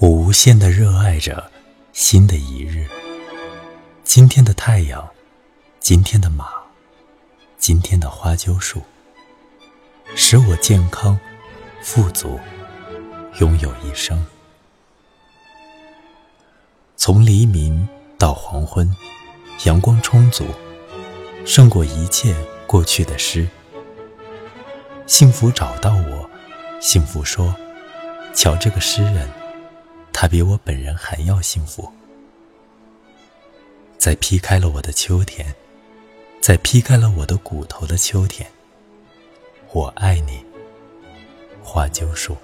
我无限的热爱着新的一日。今天的太阳，今天的马，今天的花椒树，使我健康、富足，拥有一生。从黎明到黄昏，阳光充足，胜过一切过去的诗。幸福找到我，幸福说：“瞧这个诗人，他比我本人还要幸福。”在劈开了我的秋天，在劈开了我的骨头的秋天，我爱你，花椒树。